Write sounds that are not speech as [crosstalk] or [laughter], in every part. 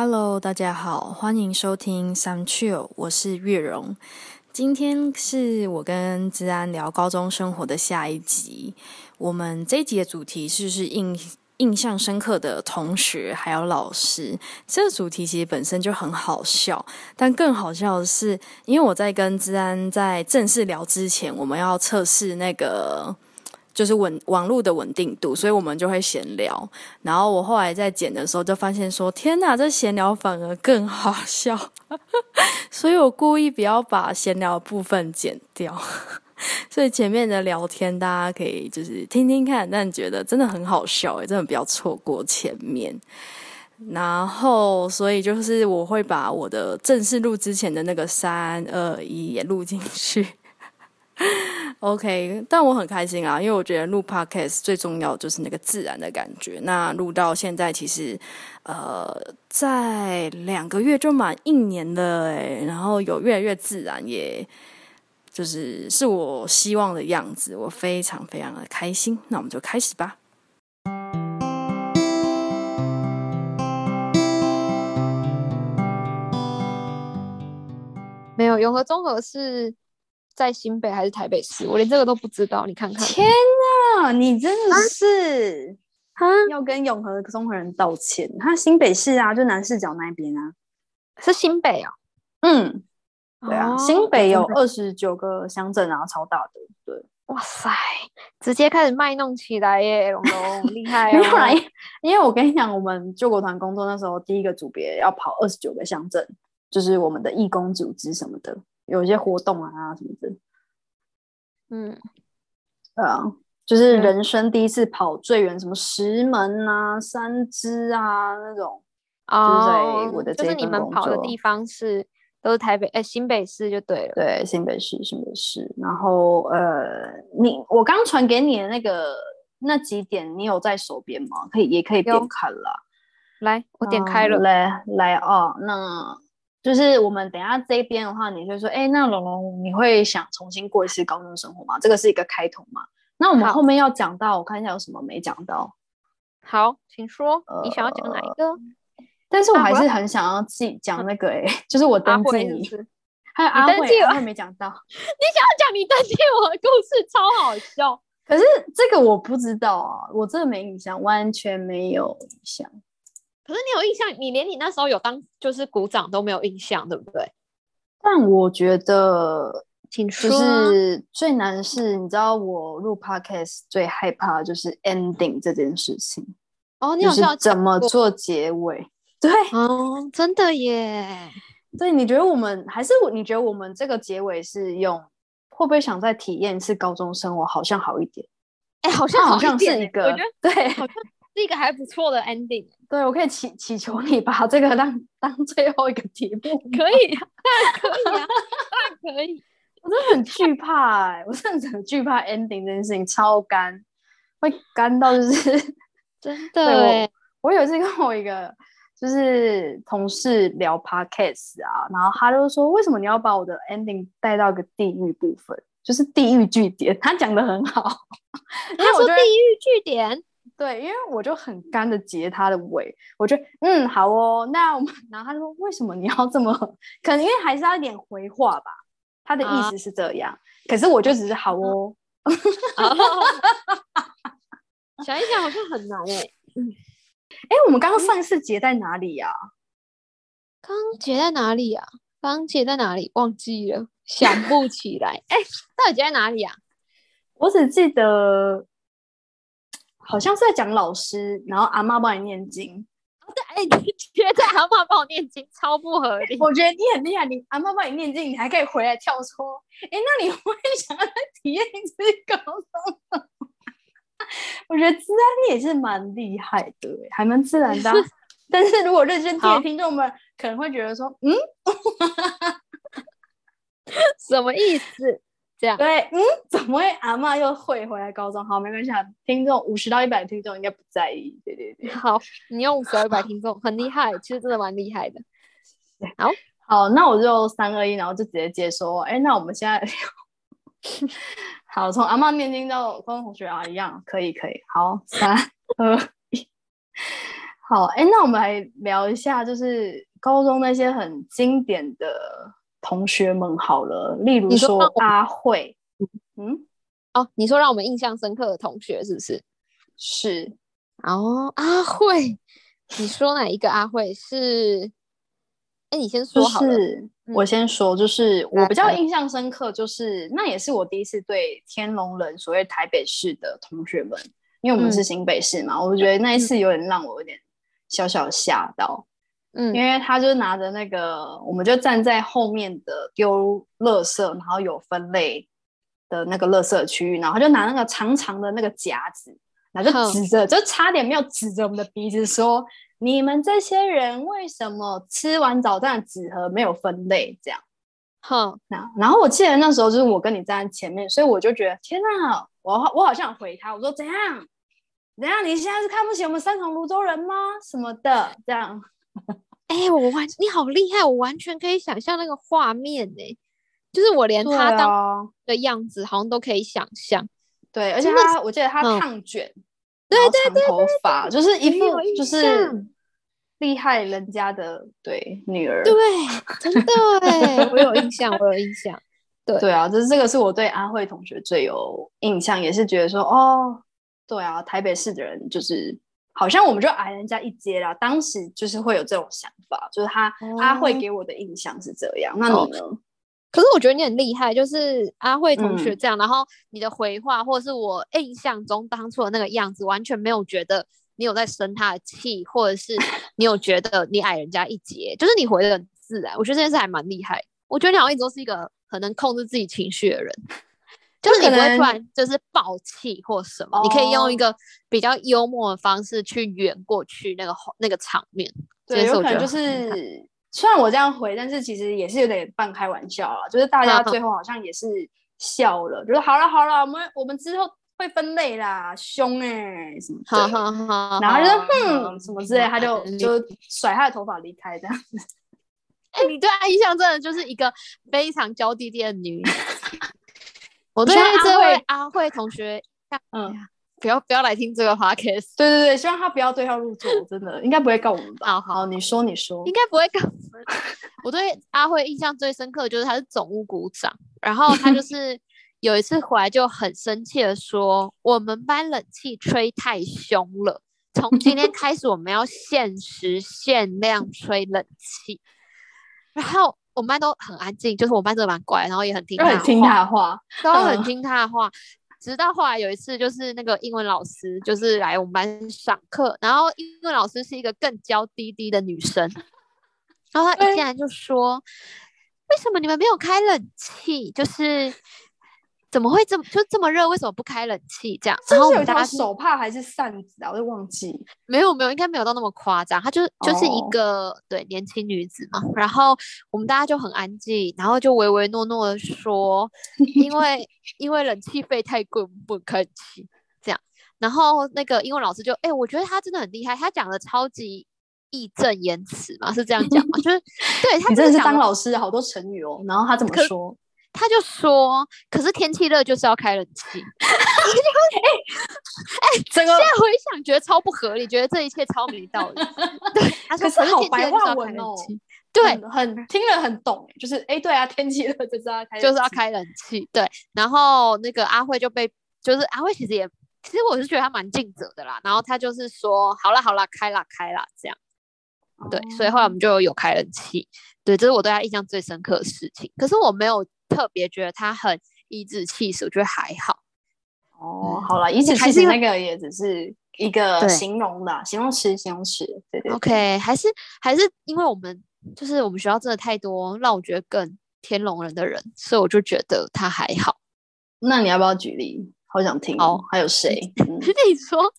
Hello，大家好，欢迎收听 Some Chill，我是月荣。今天是我跟治安聊高中生活的下一集。我们这一集的主题是是印印象深刻的同学还有老师。这个主题其实本身就很好笑，但更好笑的是，因为我在跟治安在正式聊之前，我们要测试那个。就是稳网络的稳定度，所以我们就会闲聊。然后我后来在剪的时候，就发现说：“天哪，这闲聊反而更好笑。[laughs] ”所以我故意不要把闲聊部分剪掉。[laughs] 所以前面的聊天大家可以就是听听看，但觉得真的很好笑诶，真的不要错过前面。然后，所以就是我会把我的正式录之前的那个三二一也录进去。OK，但我很开心啊，因为我觉得录 Podcast 最重要就是那个自然的感觉。那录到现在，其实呃，在两个月就满一年了诶，然后有越来越自然，也就是是我希望的样子，我非常非常的开心。那我们就开始吧。没有永和综合是。在新北还是台北市？我连这个都不知道。你看看，天啊，你真的是啊！要跟永和综合人道歉。他新北市啊，就南市角那边啊，是新北啊。嗯，对啊，新北有二十九个乡镇啊，超大的。对，哇塞，直接开始卖弄起来耶，龙龙厉害 [laughs] 哦！因为我跟你讲，我们救国团工作那时候，第一个组别要跑二十九个乡镇，就是我们的义工组织什么的。有一些活动啊什么的，嗯，对啊，就是人生第一次跑最远，什么石门啊、三支啊那种，哦，我的就是你们跑的地方是都是台北哎新北市就对了，对新北市新北市，然后呃，你我刚传给你的那个那几点，你有在手边吗？可以也可以点看了，来我点开了，来来哦，那。就是我们等下这边的话，你就说，哎，那龙龙，你会想重新过一次高中生活吗？这个是一个开头嘛？那我们后面要讲到，我看一下有什么没讲到。好，请说，你想要讲哪一个？但是我还是很想要记讲那个，哎，就是我登记你，还有阿慧，我还没讲到。[laughs] 你想要讲你登记我的故事，超好笑。可是这个我不知道啊，我真的没印象，完全没有印象。可是你有印象，你连你那时候有当就是鼓掌都没有印象，对不对？但我觉得，就是最难是，你知道我录 podcast 最害怕就是 ending 这件事情。哦，你好像怎么做结尾？[laughs] 对，哦，真的耶。对，你觉得我们还是你觉得我们这个结尾是用会不会想再体验一次高中生活？好像好一点。哎，好像好像是一个，对，好像。是一个还不错的 ending，对我可以祈祈求你把这个当当最后一个题目，[laughs] 可以啊，可以啊，可以。[laughs] 我真的很惧怕，哎，我真的很惧怕 ending 这件事情，超干，会干到就是 [laughs] 真的。我有一次跟我一个就是同事聊 podcast 啊，然后他就说，为什么你要把我的 ending 带到个地狱部分，就是地狱据点？他讲的很好，他说地狱据点。对，因为我就很干的截他的尾，我觉得嗯好哦，那我们然后他说为什么你要这么？可能因为还是要一点回话吧，他的意思是这样，可是我就只是好哦。[laughs] 想一想好像很难哎，哎，我们刚刚上一次截在哪里呀？刚截在哪里呀？刚截在哪里？忘记了，想不起来。哎，到底截在哪里啊？我只记得。好像是在讲老师，然后阿妈帮你念经。对，哎，你觉得阿妈帮我念经超不合理？[laughs] 我觉得你很厉害，你阿妈帮你念经，你还可以回来跳说，[laughs] 哎，那你会想要再体验一次高中吗？我觉得自然你也是蛮厉害的，还蛮自然的。但是如果认真听的听众们可能会觉得说，嗯，[laughs] 什么意思？这样对，嗯，[laughs] 怎么会阿妈又会回来高中？好，没关系，听众五十到一百听众应该不在意。对对对，好，你用五十到一百听众很厉害，其实真的蛮厉害的。好好，那我就三二一，然后就直接接说，哎，那我们现在 [laughs] 好，从阿妈念经到高中同学啊一样，可以可以。好，三二一，好，哎，那我们来聊一下，就是高中那些很经典的同学们好了，例如说阿慧，嗯，哦，你说让我们印象深刻的同学是不是？是，哦，阿慧，你说哪一个阿慧是？哎，你先说好了。我先说，就是我比较印象深刻，就是那也是我第一次对天龙人，所谓台北市的同学们，因为我们是新北市嘛，我觉得那一次有点让我有点小小吓到。嗯，因为他就拿着那个，我们就站在后面的丢垃圾，然后有分类的那个垃圾区域，然后就拿那个长长的那个夹子，然后就指着，就差点没有指着我们的鼻子说。你们这些人为什么吃完早餐的纸盒没有分类？这样，哼，那然后我记得那时候就是我跟你站在前面，所以我就觉得天哪，我我好像回他，我说怎样？怎样？你现在是看不起我们三重泸州人吗？什么的？这样？哎，我完，你好厉害，我完全可以想象那个画面呢，就是我连他当的样子好像都可以想象。对，而且他，我记得他烫卷。对对对，头发就是一副就是厉害人家的对女儿，对，真的，[laughs] 我有印象，我有印象。对对啊，就是这个是我对阿慧同学最有印象，也是觉得说哦，对啊，台北市的人就是好像我们就矮人家一截啦。当时就是会有这种想法，就是他阿慧给我的印象是这样。那你呢？可是我觉得你很厉害，就是阿慧同学这样，然后你的回话或者是我印象中当初的那个样子，完全没有觉得你有在生他的气，或者是你有觉得你矮人家一截，就是你回的很自然。我觉得这件事还蛮厉害。我觉得你好像一直都是一个很能控制自己情绪的人，就是你不会突然就是爆气或什么，你可以用一个比较幽默的方式去圆过去那个那个场面。对，有可能就是。虽然我这样回，但是其实也是有点半开玩笑啊。就是大家最后好像也是笑了，就是好了好了，我们我们之后会分类啦，凶哎什么的，然后就哼什么之类，他就就甩他的头发离开这样子。哎，你对他印象真的就是一个非常娇滴滴的女。[laughs] 我对这位阿慧同学，嗯。不要不要来听这个 podcast。对对对，希望他不要对号入座，真的应该不会告我们吧？[laughs] 好，你说你说，应该不会告我们。我对阿慧印象最深刻的就是他是总务股长，然后他就是 [laughs] 有一次回来就很生气的说，我们班冷气吹太凶了，从今天开始我们要限时限量吹冷气。然后我们班都很安静，就是我们班真的蛮乖，然后也很听他听他话，都很听他的话。直到后来有一次，就是那个英文老师就是来我们班上课，然后英文老师是一个更娇滴滴的女生，然后她一进来就说：“为什么你们没有开冷气？就是。”怎么会这么就这么热？为什么不开冷气？这样，然后有条手帕还是扇子啊？我都忘记。没有没有，应该没有到那么夸张。她就就是一个对年轻女子嘛。然后我们大家就很安静，然后就唯唯诺诺的说，[laughs] 因为因为冷气费太贵，不开气。这样，然后那个英文老师就哎，我觉得他真的很厉害，他讲的超级义正言辞嘛，是这样讲嘛？就是对他真的是当老师好多成语哦。然后他怎么说？他就说：“可是天气热就是要开冷气。[laughs] ”哎哎，现在回想觉得超不合理，觉得这一切超没道理。[laughs] 对，他说：“是好白话文哦。”对，很听了很懂。就是哎，对啊，天气热就是要开，就是要开冷气。对，然后那个阿慧就被，就是阿慧其实也，其实我是觉得他蛮尽责的啦。然后他就是说：“好了好了，开啦开啦。”这样。对，所以后来我们就有开冷气。对，这是我对他印象最深刻的事情。可是我没有。特别觉得他很颐指气使，我觉得还好。哦，好了，颐指气使那个也只是一个形容的形容词，形容词。对对。OK，还是还是因为我们就是我们学校真的太多让我觉得更天龙人的人，所以我就觉得他还好。那你要不要举例？好想听哦。还有谁？[laughs] 你说，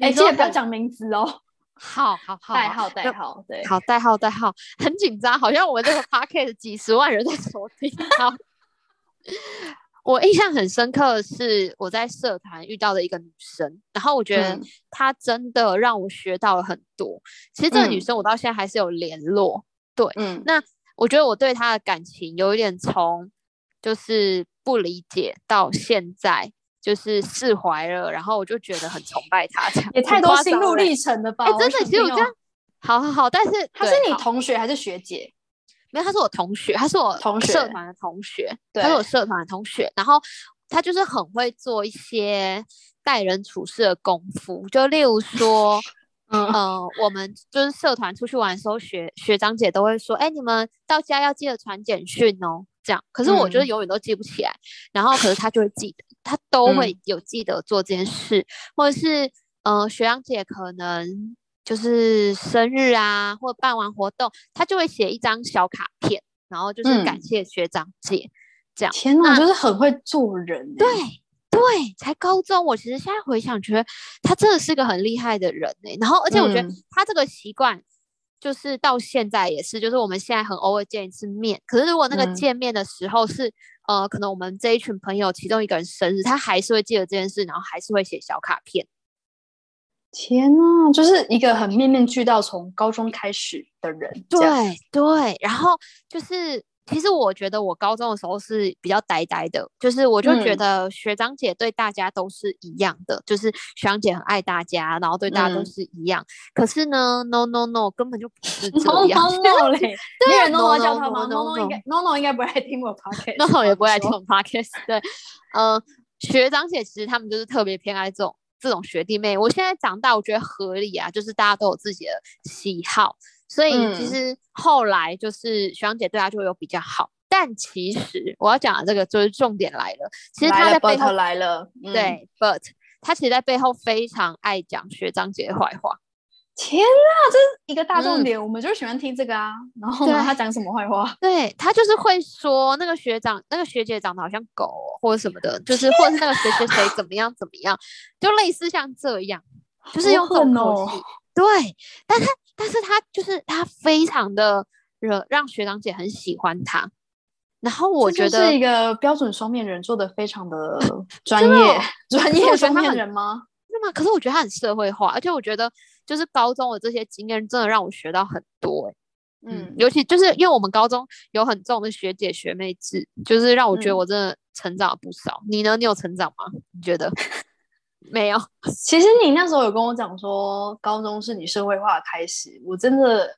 哎，记得不要讲名字哦。好好好，代号代号，对，好代号代号，很紧张，好像我们这个 podcast 几十万人在收听。好，[laughs] 我印象很深刻的是我在社团遇到的一个女生，然后我觉得她真的让我学到了很多。其实这个女生我到现在还是有联络，对，嗯，那我觉得我对她的感情有一点从就是不理解到现在就是释怀了，然后我就觉得很崇拜他，这样也太多心路历程了吧？哎，真的，其实我这样，好好好，但是他是你同学还是学姐？没有，他是我同学，他是我同学社团的同学，他是我社团的同学，然后他就是很会做一些待人处事的功夫，就例如说。[laughs] 嗯，我们就是社团出去玩的时候，学学长姐都会说，哎，你们到家要记得传简讯哦，这样。可是我觉得永远都记不起来，然后可是他就会记得，他都会有记得做这件事，或者是，嗯，学长姐可能就是生日啊，或办完活动，他就会写一张小卡片，然后就是感谢学长姐，这样。天哪，就是很会做人。对。对，才高中，我其实现在回想，觉得他真的是个很厉害的人呢。然后，而且我觉得他这个习惯，就是到现在也是，就是我们现在很偶尔见一次面，可是如果那个见面的时候是，呃，可能我们这一群朋友其中一个人生日，他还是会记得这件事，然后还是会写小卡片。天呐，就是一个很面面俱到，从高中开始的人。对对，然后就是。其实我觉得我高中的时候是比较呆呆的，就是我就觉得学长姐对大家都是一样的，就是学长姐很爱大家，然后对大家都是一样。可是呢，no no no，根本就不是这样。[laughs] no no no 嘞，对，no no 叫他吗？no no 应该 no no 应该不爱听我 podcast，no [laughs] no 也不爱听我 podcast。对，嗯，学长姐其实他们就是特别偏爱这种这种学弟妹。我现在长大，我觉得合理啊，就是大家都有自己的喜好。所以其实后来就是学长姐对他就会有比较好，但其实我要讲的这个就是重点来了。其实他在背后来了，对，but 他其实在背后非常爱讲学长姐的坏话。天啊，这是一个大重点，我们就是喜欢听这个啊。然后呢，他讲什么坏话？对他就是会说那个学长、那个学姐长得好像狗或者什么的，就是或者是那个谁谁谁怎么样怎么样，就类似像这样，就是用这种口气。对，但他。但是他就是他非常的惹让学长姐很喜欢他，然后我觉得是一个标准双面人，做的非常 [laughs] 的专业，专业双面人吗？那么，可是我觉得他很社会化，而且我觉得就是高中的这些经验真的让我学到很多，嗯，尤其就是因为我们高中有很重的学姐学妹制，就是让我觉得我真的成长了不少。你呢？你有成长吗？你觉得？[laughs] 没有，[laughs] 其实你那时候有跟我讲说，高中是你社会化的开始，我真的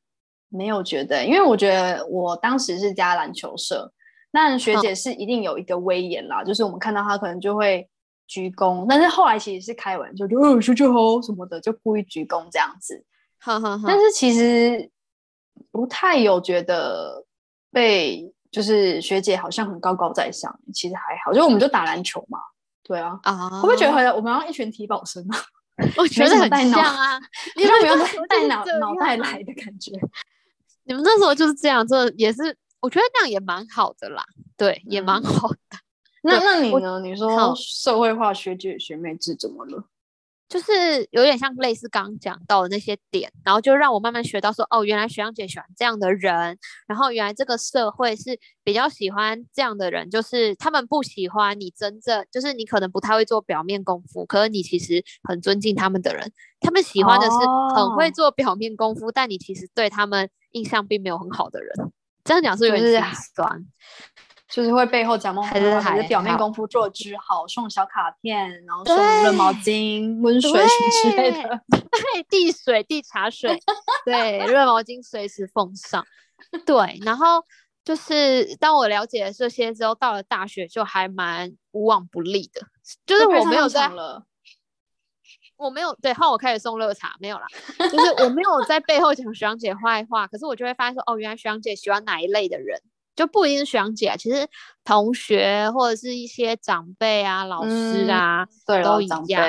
没有觉得，因为我觉得我当时是加篮球社，那学姐是一定有一个威严啦，就是我们看到她可能就会鞠躬，但是后来其实是开玩笑，就嗯，学姐好什么的，就故意鞠躬这样子。但是其实不太有觉得被就是学姐好像很高高在上，其实还好，就我们就打篮球嘛。对啊，啊，会不会觉得好像我们要一群体保生啊？我 [laughs] 觉得很像啊，[laughs] 你都没有带脑脑袋来的感觉。你们那时候就是这样，这也是我觉得这样也蛮好的啦。对，也蛮好的。那那你呢？你说社会化学姐学妹制怎么了？就是有点像类似刚刚讲到的那些点，然后就让我慢慢学到说，哦，原来学长姐喜欢这样的人，然后原来这个社会是比较喜欢这样的人，就是他们不喜欢你真正，就是你可能不太会做表面功夫，可是你其实很尊敬他们的人，他们喜欢的是很会做表面功夫，但你其实对他们印象并没有很好的人。这样讲是有点心酸。就是会背后讲梦话，还是表面功夫做之好，送小卡片，然后送热毛巾、温水什么之类的，[laughs] 对，递水、递茶水，对，热毛巾随时奉上，对。然后就是当我了解了这些之后，到了大学就还蛮无往不利的，就是 [laughs] 我没有在，我没有对，后我开始送热茶，没有啦，就是我没有在背后讲学长姐坏话，可是我就会发现说，哦，原来学长姐喜欢哪一类的人。就不一定是学长姐，其实同学或者是一些长辈啊、老师啊，对都一样。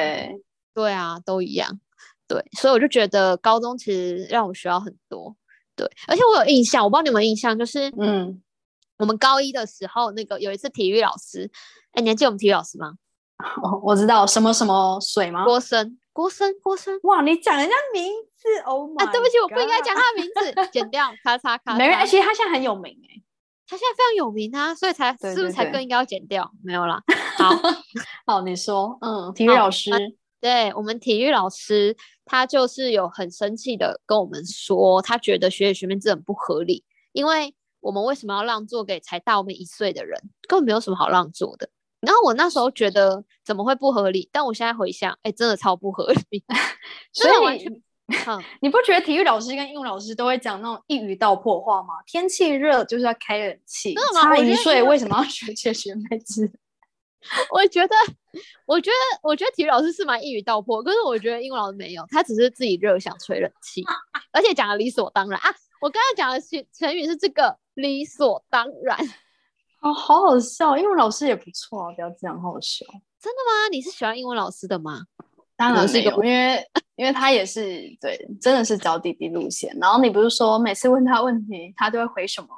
对啊，都一样。对，所以我就觉得高中其实让我学到很多。对，而且我有印象，我不知道你有没有印象，就是嗯，我们高一的时候，那个有一次体育老师，哎，你还记得我们体育老师吗？[laughs] 哦，我知道什么什么水吗？郭生，郭生，郭生。哇，你讲人家名字哦啊，对不起，我不应该讲他的名字，[laughs] 剪掉，咔嚓咔嚓。没人，而且，他现在很有名哎。他现在非常有名啊，所以才是不是才更应该要剪掉？没有啦。[laughs] 好好，你说，嗯，体育老师，对我们体育老师，他就是有很生气的跟我们说，他觉得学姐学妹制很不合理，因为我们为什么要让座给才大我们一岁的人？根本没有什么好让座的。然后我那时候觉得怎么会不合理？但我现在回想，哎，真的超不合理，[laughs] 所以完全。[laughs] 你不觉得体育老师跟英文老师都会讲那种一语道破话吗？天气热就是要开冷气，差一岁为什么要学学学妹子？[laughs] 我觉得，我觉得，我觉得体育老师是蛮一语道破，可是我觉得英文老师没有，他只是自己热想吹冷气，而且讲的理所当然啊。我刚刚讲的成成语是这个理所当然，[laughs] 哦，好好笑，英文老师也不错啊，不要这样，好好笑。真的吗？你是喜欢英文老师的吗？当然是有，因为因为他也是对，真的是教弟弟路线。然后你不是说每次问他问题，他都会回什么？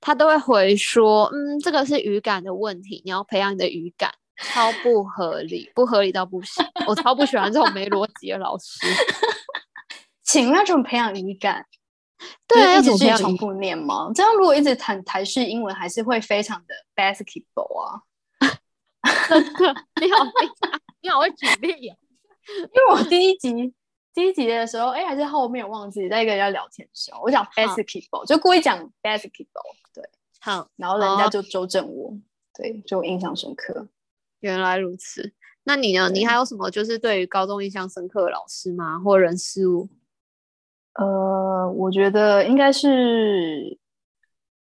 他都会回说，嗯，这个是语感的问题，你要培养你的语感，超不合理，不合理到不行。我超不喜欢这种没逻辑的老师。[laughs] 请那种培养语感，对，一直去重复念吗？这样如果一直谈台式英文，还是会非常的 [laughs] basketball 啊。真的，你好会你好会举例呀。因为我第一集第一集的时候，哎，还是后面忘记在跟人家聊天的时候，我讲 basketball，就故意讲 basketball，对，好，然后人家就纠正我，对，就印象深刻。原来如此，那你呢？你还有什么就是对于高中印象深刻的老师吗？或人事物？呃，我觉得应该是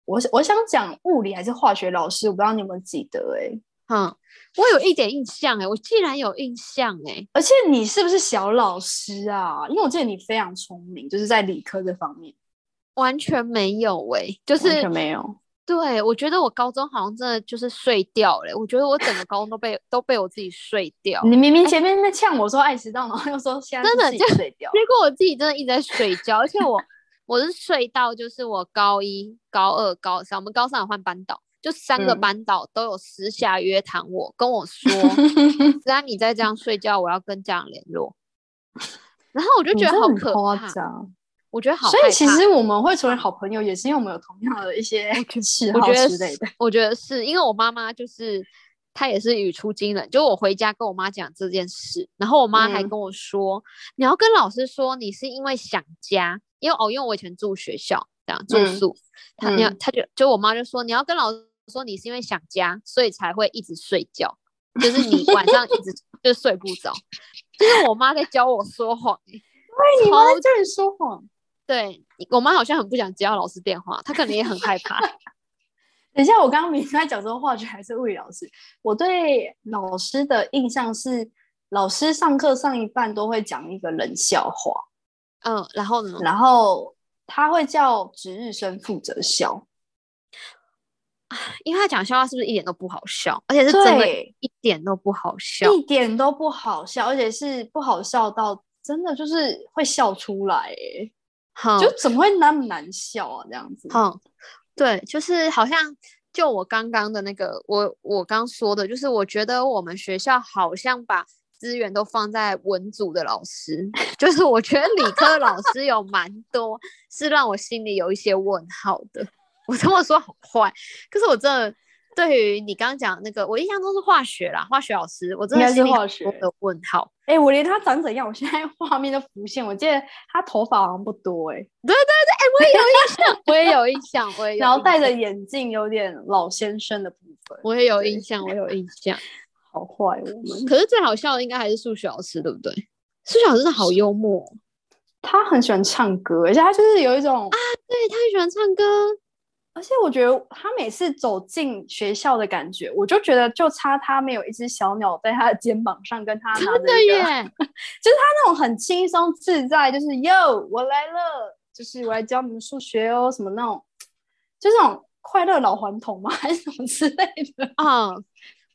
我我想讲物理还是化学老师，我不知道你有没有记得，哎。嗯，我有一点印象哎，我竟然有印象哎，而且你是不是小老师啊？因为我记得你非常聪明，就是在理科这方面，完全没有哎，就是完全没有。对，我觉得我高中好像真的就是睡掉了，我觉得我整个高中都被 [laughs] 都被我自己睡掉。你明明前面在呛我说爱迟到，然后又说现在真的就睡掉，结果我自己真的一直在睡觉，而且我 [laughs] 我是睡到就是我高一、高二、高三，我们高三有换班导。就三个班导都有私下约谈我，跟我说，[laughs] 只要你再这样睡觉，我要跟家长联络。然后我就觉得好可怕，我觉得好。所以其实我们会成为好朋友，也是因为我们有同样的一些 [laughs] 嗜好之类的。我觉得是因为我妈妈就是她也是语出惊人，就我回家跟我妈讲这件事，然后我妈还跟我说，你要跟老师说你是因为想家，因为哦，因为我以前住学校这样住宿，她要她就就我妈就说你要跟老师。说你是因为想家，所以才会一直睡觉，就是你晚上一直 [laughs] 就睡不着。就是我妈在教我说谎，[laughs] 对，你妈在教你说谎。对我妈好像很不想接到老师电话，她可能也很害怕。[laughs] 等一下，我刚刚明明在讲这个话剧还是物理老师。我对老师的印象是，老师上课上一半都会讲一个冷笑话。嗯，然后呢？然后他会叫值日生负责笑。因为他讲笑话是不是一点都不好笑，而且是真的一点都不好笑，一点都不好笑，而且是不好笑到真的就是会笑出来，哎，就怎么会那么难笑啊？这样子，嗯，对，就是好像就我刚刚的那个，我我刚说的，就是我觉得我们学校好像把资源都放在文组的老师，[laughs] 就是我觉得理科老师有蛮多是让我心里有一些问号的。我这么说好坏，可是我真的对于你刚刚讲那个，我印象中是化学啦，化学老师，我真的是化学的问号。哎，我连他长怎样，我现在 [laughs] 画面都浮现。我记得他头发好像不多，哎，对对对，哎，我也有印象，我也有印象，我也有。[laughs] 然后戴着眼镜，有点老先生的部分，我也有印象，我有印象。[laughs] 好坏我们，可是最好笑的应该还是数学老师，对不对？数学老师好幽默，他很喜欢唱歌，而且他就是有一种啊，对他很喜欢唱歌。而且我觉得他每次走进学校的感觉，我就觉得就差他没有一只小鸟在他的肩膀上跟他拿着一个，[laughs] 就是他那种很轻松自在，就是哟我来了，就是我来教你们数学哦，什么那种，就这种快乐老顽童嘛？[laughs] 还是什么之类的啊？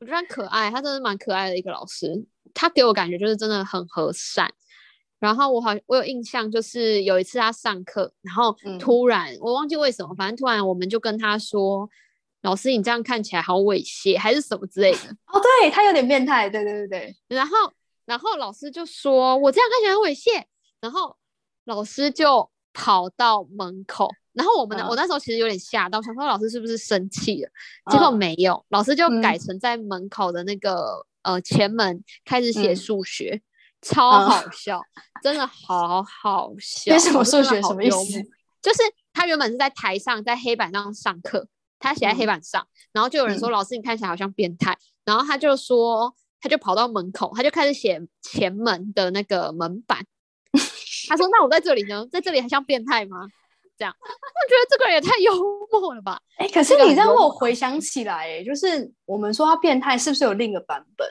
我觉得可爱，他真的蛮可爱的一个老师，他给我感觉就是真的很和善。然后我好，我有印象，就是有一次他上课，然后突然我忘记为什么，反正突然我们就跟他说：“老师，你这样看起来好猥亵，还是什么之类的。”哦，对他有点变态，对对对对。然后，然后老师就说：“我这样看起来很猥亵。”然后老师就跑到门口，然后我们我那时候其实有点吓到，想说老师是不是生气了？结果没有，老师就改成在门口的那个呃前门开始写数学。超好笑，真的好好笑。为什么数学什么意思？就是他原本是在台上，在黑板上上课，他写在黑板上，然后就有人说：“老师，你看起来好像变态。”然后他就说，他就跑到门口，他就开始写前门的那个门板。他说：“那我在这里呢，在这里还像变态吗？”这样，我觉得这个人也太幽默了吧？哎，可是你让我回想起来，哎，就是我们说他变态，是不是有另一个版本？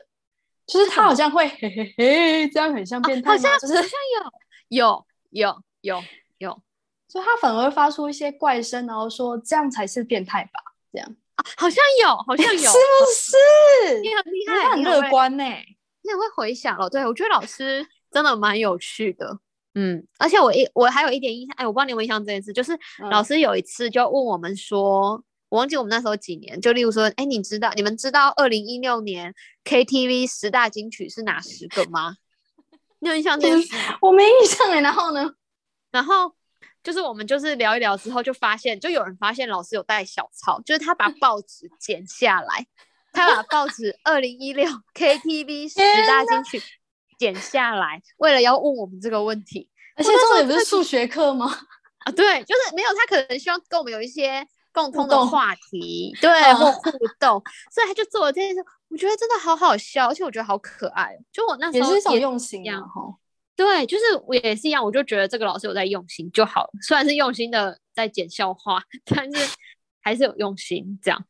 就是他好像会嘿嘿嘿，这样很像变态好像就是好像有有有有有，所以他反而会发出一些怪声，然后说这样才是变态吧？这样啊，好像有，好像有，[laughs] 是不是？你很厉害，很你很乐观呢。你也会回想了。对我觉得老师真的蛮有趣的。嗯，而且我一我还有一点印象，哎，我不知道你有没有印象这件事，就是嗯老师有一次就问我们说，我忘记我们那时候几年，就例如说，哎，你知道你们知道二零一六年 KTV 十大金曲是哪十个吗？你有印象这件事？我没印象哎，然后呢？[laughs] 然后就是我们就是聊一聊之后，就发现就有人发现老师有带小抄，就是他把报纸剪下来，他把报纸 [laughs] 二零一六 KTV 十大金曲剪下来，为了要问我们这个问题而且重点不是数学课吗？啊，对，就是没有他可能希望跟我们有一些共通的动话题，对，嗯或互动，所以他就做了这件事，我觉得真的好好笑，而且我觉得好可爱哦，就我那时候也是一种也用心啊，一样哈。对，就是我也是一样，我就觉得这个老师有在用心就好了。虽然是用心的在讲笑话，[laughs] 但是还是有用心这样。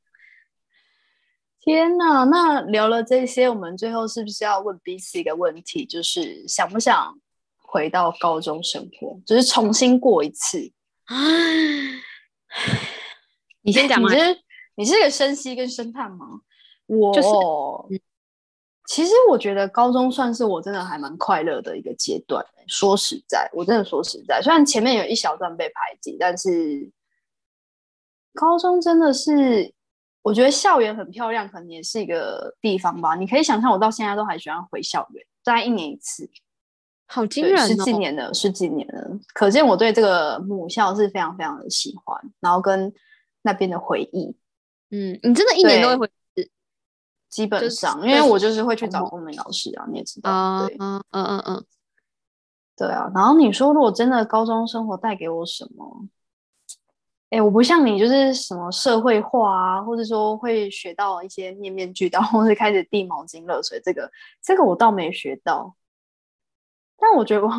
天呐，那聊了这些，我们最后是不是要问彼此一个问题，就是想不想回到高中生活，就是重新过一次？你先讲嘛你。是你是个深吸跟深探吗？我、就是其实我觉得高中算是我真的还蛮快乐的一个阶段。说实在，我真的说实在，虽然前面有一小段被排挤，但是高中真的是，我觉得校园很漂亮，可能也是一个地方吧。你可以想象，我到现在都还喜欢回校园，大概一年一次。好惊人十几哦！年了，十几年了，可见我对这个母校是非常非常的喜欢，然后跟那边的回忆，嗯，你真的一年都会对回基本就是上，因就是为我就是会去找周末公民老师啊，你也知道，嗯嗯嗯嗯，对啊。然后你说，如果真的高中生活带给我什么？哎，我不像你，就是什么社会化啊，或者说会学到一些面面俱到，或是开始递毛巾、热水，这个这个我倒没学到。但我觉得我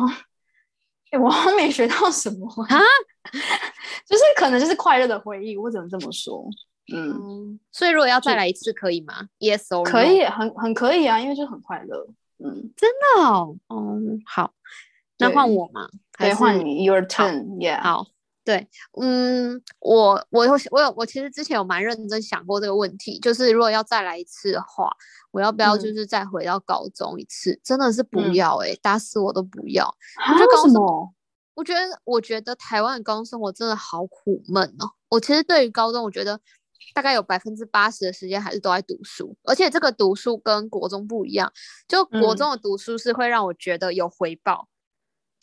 好像，哎，我好像没学到什么啊，[laughs] 就是可能就是快乐的回忆，我只能这么说。嗯，嗯，所以如果要再来一次，可以吗？Yes or no？可以，很很可以啊，因为就很快乐。嗯，真的哦。嗯，好，那换我吗？可以，换你，Your turn，Yeah。好，对，嗯，我我有我有我其实之前有蛮认真想过这个问题，就是如果要再来一次的话，我要不要就嗯是再回到高中一次？真的是不嗯要哎、打死我都不要。啊觉得高中为什么？我觉得，我觉得台湾的高中生活真的好苦闷哦。我其实对于高中，我觉得大概有百分之八十的时间还是都在读书，而且这个读书跟国中不一样，就国嗯中的读书是会让我觉得有回报，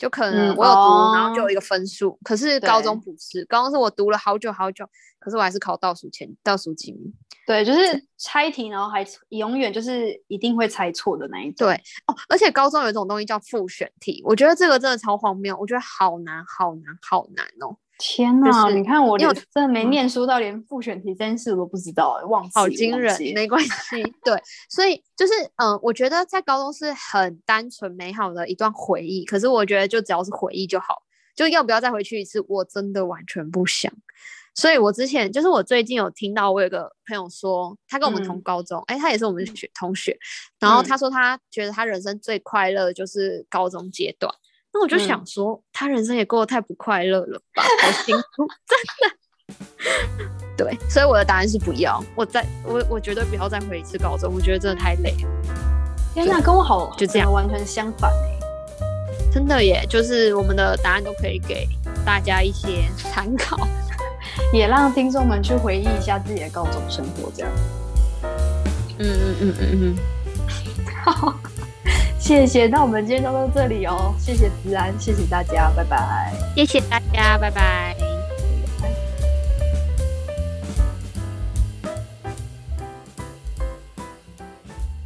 就可能嗯我有读，然后就哦有一个分数。可是高中不是，高中是我读了好久好久，可是我还是考倒数前倒数几名。对，就是猜题，然后还永远就是一定会猜错的那一种。对哦，而且高中有一种东西叫复选题，我觉得这个真的超荒谬，我觉得好难好难好难哦。天哪！是你看我因为连真的没嗯念书到连复选题这件事我都不知道，忘记好惊人，没关系。对，所以就是嗯、呃我觉得在高中是很单纯美好的一段回忆。可是我觉得就只要是回忆就好，就要不要再回去一次，我真的完全不想。所以我之前就是我最近有听到，我有个朋友说，他跟我们同嗯高中，哎、他也是我们学同学，然后嗯他说他觉得他人生最快乐的就是高中阶段。那我就想嗯说，他人生也过得太不快乐了吧，好辛苦，[laughs] 真的。对，所以我的答案是不要，我再我我绝对不要再回一次高中，我觉得真的太累了，天哪，跟我好就这样完全相反哎。真的耶。就是我们的答案都可以给大家一些参考。[laughs] 也让听众们去回忆一下自己的高中生活，这样。嗯嗯嗯嗯嗯，[laughs] 谢谢，那我们今天就到这里哦，谢谢子安，谢谢大家，拜拜。谢谢大家，拜拜。